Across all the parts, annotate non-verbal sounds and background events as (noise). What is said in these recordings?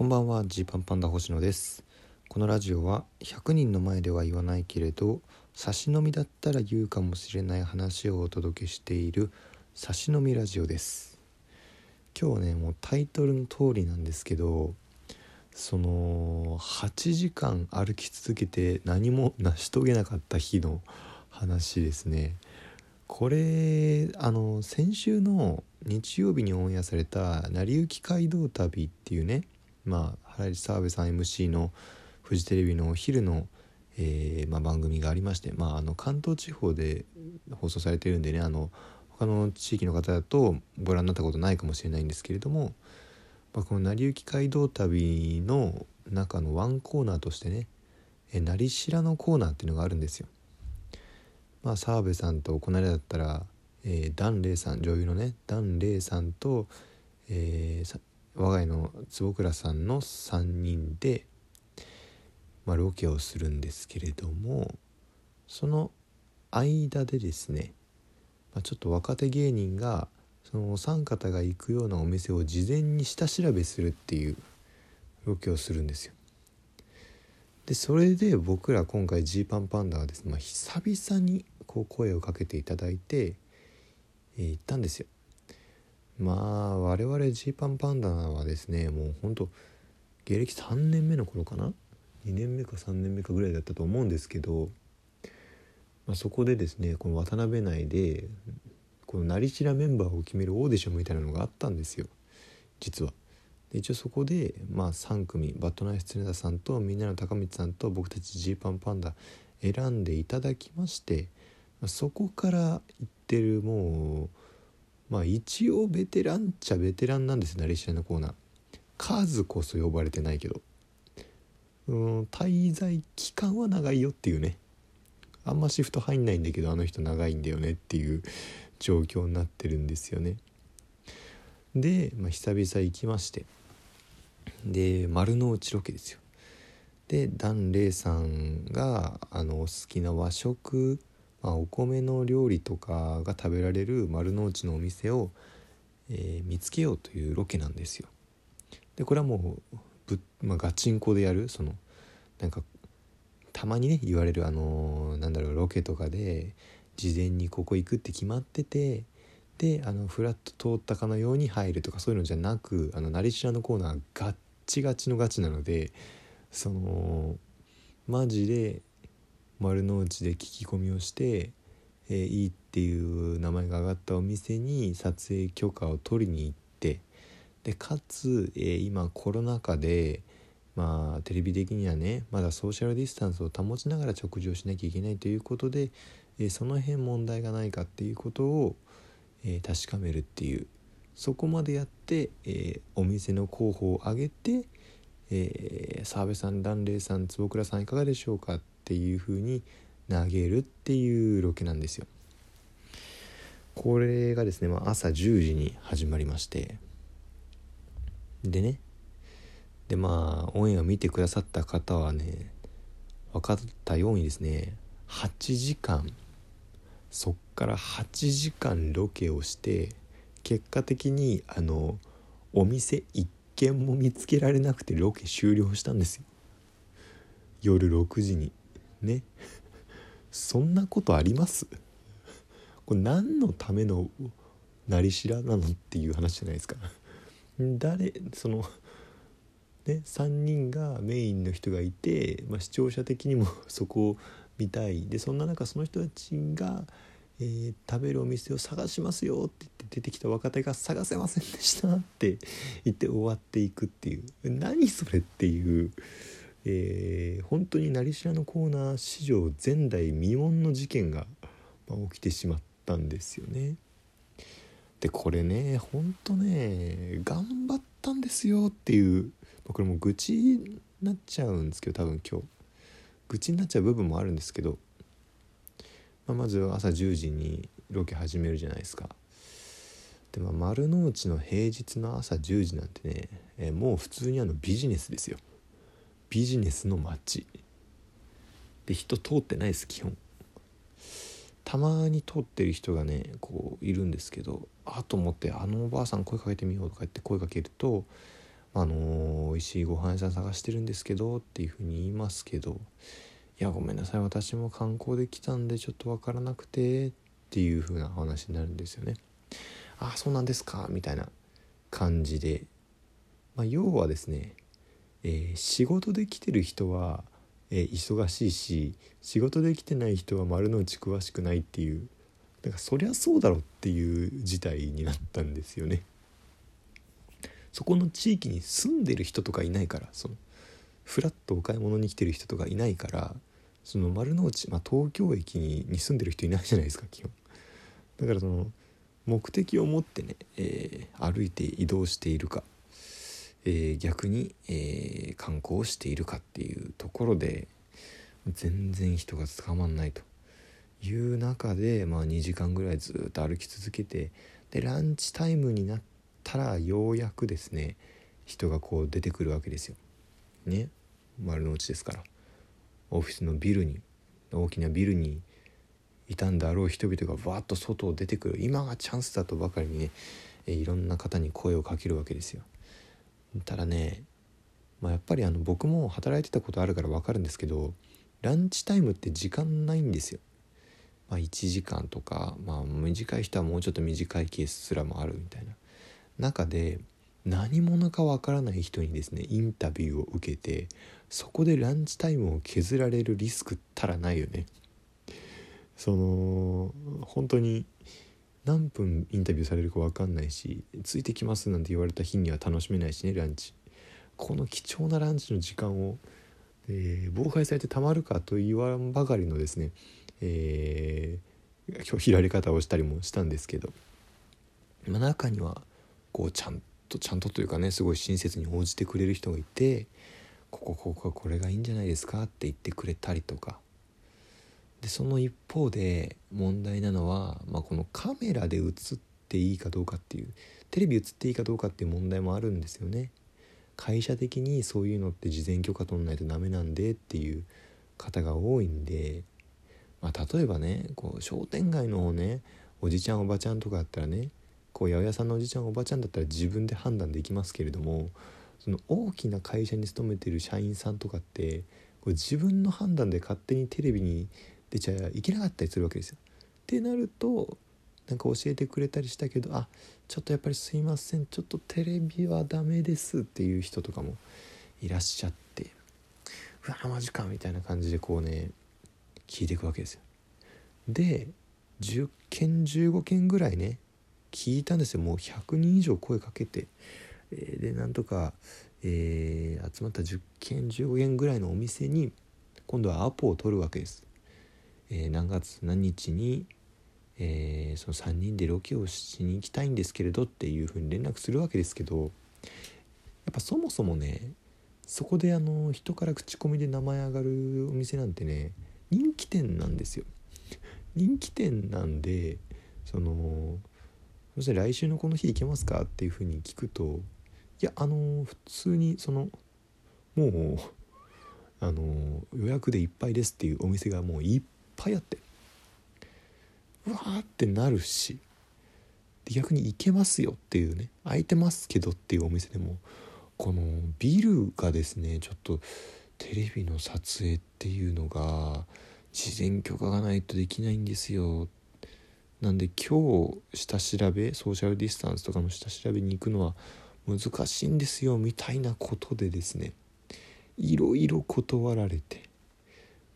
こんばんはジーパンパンダ星野です。このラジオは100人の前では言わないけれど差し飲みだったら言うかもしれない話をお届けしている差し飲みラジオです。今日はねもうタイトルの通りなんですけどその8時間歩き続けて何も成し遂げなかった日の話ですね。これあの先週の日曜日にオンエアされた「成り行き街道旅」っていうねまあ原市澤部さん MC のフジテレビのお昼の、えーまあ、番組がありまして、まあ、あの関東地方で放送されてるんでねあの他の地域の方だとご覧になったことないかもしれないんですけれども、まあ、この「成り行き街道旅」の中のワンコーナーとしてね「え成白のコーナー」っていうのがあるんですよ。まあ、澤部さんとこの間だったら、えー、ダン・レイさん女優のねダン・レイさんと、えー、我が家の坪倉さんの3人で、まあ、ロケをするんですけれどもその間でですね、まあ、ちょっと若手芸人がそのお三方が行くようなお店を事前に下調べするっていうロケをするんですよ。でそれで僕ら今回ジーパンパンダはですね、まあ、久々にこう声をかけていただいて、えー、行ったんですよ。まあ我々ジーパンパンダはですねもうほんと芸歴3年目の頃かな？2年目か3年目かぐらいだったと思うんですけど、まあ、そこでですねこの渡辺内でこの成白メンバーを決めるオーディションみたいなのがあったんですよ実は。で一応そこで、まあ、3組バッドナイス常田さんとみんなの高光さんと僕たちジーパンパンダ選んでいただきましてそこから行ってるもうまあ一応ベテランっちゃベテランなんですよねシアのコーナー。数こそ呼ばれてないけど。うん滞在期間は長いよっていうね。あんまシフト入んないんだけどあの人長いんだよねっていう状況になってるんですよね。で、まあ、久々行きまして。で丸の内ロケですよ。でダン・レイさんがあのお好きな和食まあ、お米の料理とかが食べられる丸の内のお店を、えー、見つけようというロケなんですよ。でこれはもうぶ、まあ、ガチンコでやるそのなんかたまにね言われるあのー、なんだろうロケとかで事前にここ行くって決まっててであのフラット通ったかのように入るとかそういうのじゃなくあの成島のコーナーガッチガチのガチなのでそのマジで丸の内で聞き込みをして、えー、いいっていう名前が挙がったお店に撮影許可を取りに行ってでかつ、えー、今コロナ禍でまあテレビ的にはねまだソーシャルディスタンスを保ちながら食事をしなきゃいけないということで、えー、その辺問題がないかっていうことを、え確かめるっていう。そこまでやって、えお店の候補を挙げて、え澤部さん蘭麗さん坪倉さんいかがでしょうかていう風に投げるっていうロケなんですよ。これがですね、まあ、朝10時に始まりまして。でね。でまあオンエア見てくださった方はね分かったようにですね8時間。そっから8時間ロケをして結果的にあのお店一軒も見つけられなくてロケ終了したんですよ。夜6時に。ね。そんなことあります？これ何のためのなりしらなのっていう話じゃないですか。誰そのね3人がメインの人がいて、まあ、視聴者的にも (laughs) そこを見たい。でそんな中その人たちが、えー、食べるお店を探しますよって言って出てきた若手が探せませんでしたって言って終わっていくっていう。何それっていう。えー、本当に成島のコーナー史上前代未聞の事件が、まあ、起きてしまったんですよね。でこれねほんとね頑張ったんですよっていうまこれも愚痴になっちゃうんですけど多分今日愚痴になっちゃう部分もあるんですけど、まあ、まず朝10時にロケ始めるじゃないですか。でまあ、丸の内の平日の朝10時なんてね、えー、もう普通にあのビジネスですよ。ビジネスの街。で人通ってないです基本。たまに通ってる人がねこういるんですけどあと思ってあのおばあさん声かけてみようとか言って声かけるとあの美味しいご飯屋さん探してるんですけどっていうふうに言いますけどいやごめんなさい私も観光で来たんでちょっと分からなくてっていう風な話になるんですよね。あそうなんですかみたいな感じで、まあ、要はですね、えー、仕事で来てる人は、えー、忙しいし仕事で来てない人は丸の内詳しくないっていうだからそりゃそうだろっていう事態になったんですよね。そこの地域に住んでる人とかいないからそのフラッとお買い物に来てる人とかいないからその丸の内、まあ、東京駅に住んでる人いないじゃないですか基本だからその目的を持ってね、えー、歩いて移動しているか、えー、逆に、えー、観光しているかっていうところで全然人が捕まんないという中で、まあ、2時間ぐらいずっと歩き続けてでランチタイムになったらようやくですね人がこう出てくるわけですよ。ね丸の内ですから。オフィスのビルに大きなビルにいたんだろう人々がわっと外を出てくる今がチャンスだとばかりにねいろんな方に声をかけるわけですよ。ただね、まあ、やっぱりあの僕も働いてたことあるから分かるんですけどランチタイムって時間ないんですよ。まあ、1時間とか、まあ、短い人はもうちょっと短いケースすらもあるみたいな中で何者かわからない人にですねインタビューを受けてそこでランチタイムを削られるリスクったらないよねその本当に何分インタビューされるか分かんないしついてきますなんて言われた日には楽しめないしねランチ。この貴重なランチの時間を、えー、妨害されてたまるかと言わんばかりのですね、えー、拒否られ方をしたりもしたんですけど、まあ、中にはこうちゃんとちゃんとというかねすごい親切に応じてくれる人がいてここここはこれがいいんじゃないですかって言ってくれたりとか。でその一方で問題なのは、まあ、このカメラで映っていいかどうかっていうテレビ映っていいかどうかっていう問題もあるんですよね。会社的にそういうのって事前許可取んないとダメなんでっていう方が多いんで、まあ、例えばねこう商店街のねおじちゃんおばちゃんとかだったらねこう八百屋さんのおじちゃんおばちゃんだったら自分で判断できますけれどもその大きな会社に勤めてる社員さんとかってこう自分の判断で勝手にテレビに出ちゃいけなかったりするわけですよ。ってなるとなんか教えてくれたりしたけどあちょっとやっぱりすいませんちょっとテレビはダメですっていう人とかもいらっしゃってうわマジかみたいな感じでこうね聞いていくわけですよ。で10件15件ぐらいね聞いたんですよもう100人以上声かけて、でなんとか、えー、集まった10件15件ぐらいのお店に今度はアポを取るわけです、えー、何月何日に、えその3人でロケをしに行きたいんですけれどっていうふうに連絡するわけですけどやっぱそもそもねそこであの人から口コミで名前上がるお店なんてね人気店なんですよ。人気店なんでそのそして来週のこの日行けますか？っていうふうに聞くといやあの普通にそのもうあの予約でいっぱいですっていうお店がもういっぱいあって。うわーってなるし。逆に行けますよっていうね。空いてますけどっていうお店でもこのビルがですねちょっとテレビの撮影っていうのが事前許可がないとできないんですよ。なんで今日下調べソーシャルディスタンスとかの下調べに行くのは難しいんですよみたいなことでですねいろいろ断られて。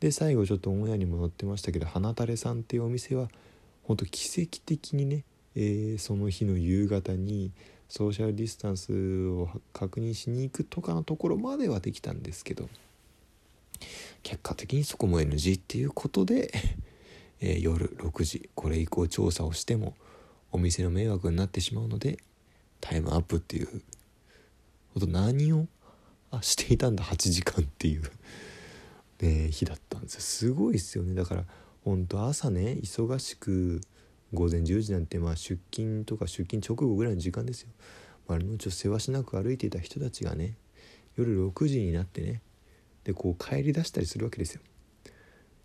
で最後ちょっとオンエアにも載ってましたけど花垂れさんっていうお店は本当奇跡的にね、えー、その日の夕方にソーシャルディスタンスを確認しに行くとかのところまではできたんですけど結果的にそこも NG っていうことで (laughs) えー、夜6時これ以降調査をしてもお店の迷惑になってしまうのでタイムアップっていうこと何をあしていたんだ8時間っていう。ね、日だったんです。よすごいですよね。だから本当朝ね忙しく午前10時なんてまあ出勤とか出勤直後ぐらいの時間ですよ。丸の内をせわしなく歩いていた人たちがね夜6時になってねでこう帰り出したりするわけですよ。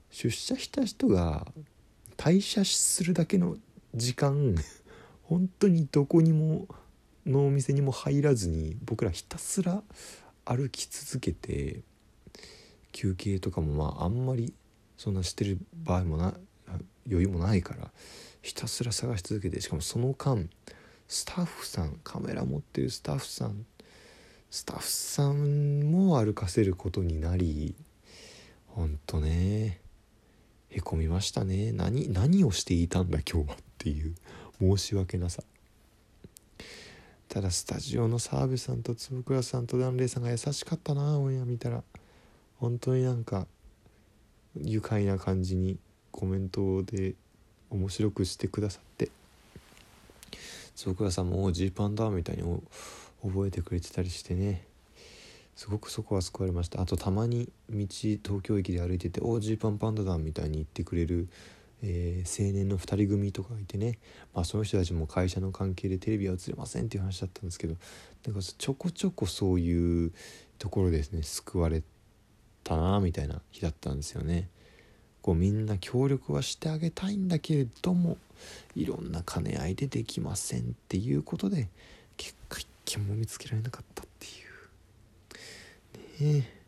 出社した人が退社するだけの時間本当にどこにものお店にも入らずに僕らひたすら歩き続けて休憩とかもまああんまりそんなしてる場合もな余裕もないからひたすら探し続けてしかもその間スタッフさんカメラ持ってるスタッフさんスタッフさんも歩かせることになりほんとねへこみましたね。何何をしていたんだ今日はっていう申し訳なさ。ただスタジオの澤部さんと坪倉さんと檀れいさんが優しかったなオンエア見たら。本当になんか愉快な感じにコメントで面白くしてくださって。坪倉さんもジーパンだみたいに覚えてくれてたりしてね。すごくそこは救われました。あとたまに道東京駅で歩いてて「おジーパンパンダだ」みたいに言ってくれるえー、青年の2人組とかがいてね、まあ、その人たちも会社の関係でテレビは映れませんっていう話だったんですけどなんかちょこちょこそういうところですね救われてたなみたいな日だったんですよね。こうみんな協力はしてあげたいんだけれどもいろんな兼ね合いでできませんっていうことで結果一件も見つけられなかったっていう。ねえ。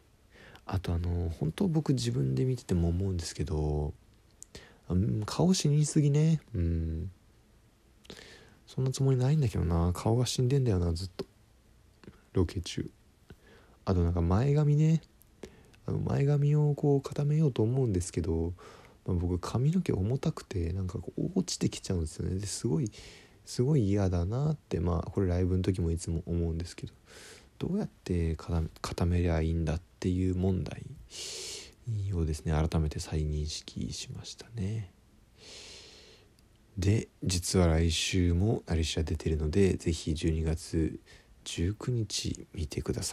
あとあの本当僕自分で見てても思うんですけど顔死にすぎね。うん。そんなつもりないんだけどな。顔が死んでんだよなずっと。ロケ中。あとなんか前髪ね。前髪をこう固めようと思うんですけど、まあ、僕髪の毛重たくてなんかこう落ちてきちゃうんですよね。ですごいすごい嫌だなってまあこれライブの時もいつも思うんですけどどうやって固めりゃいいんだっていう問題をですね改めて再認識しましたね。で実は来週もアリシャ出てるので是非12月19日見てください。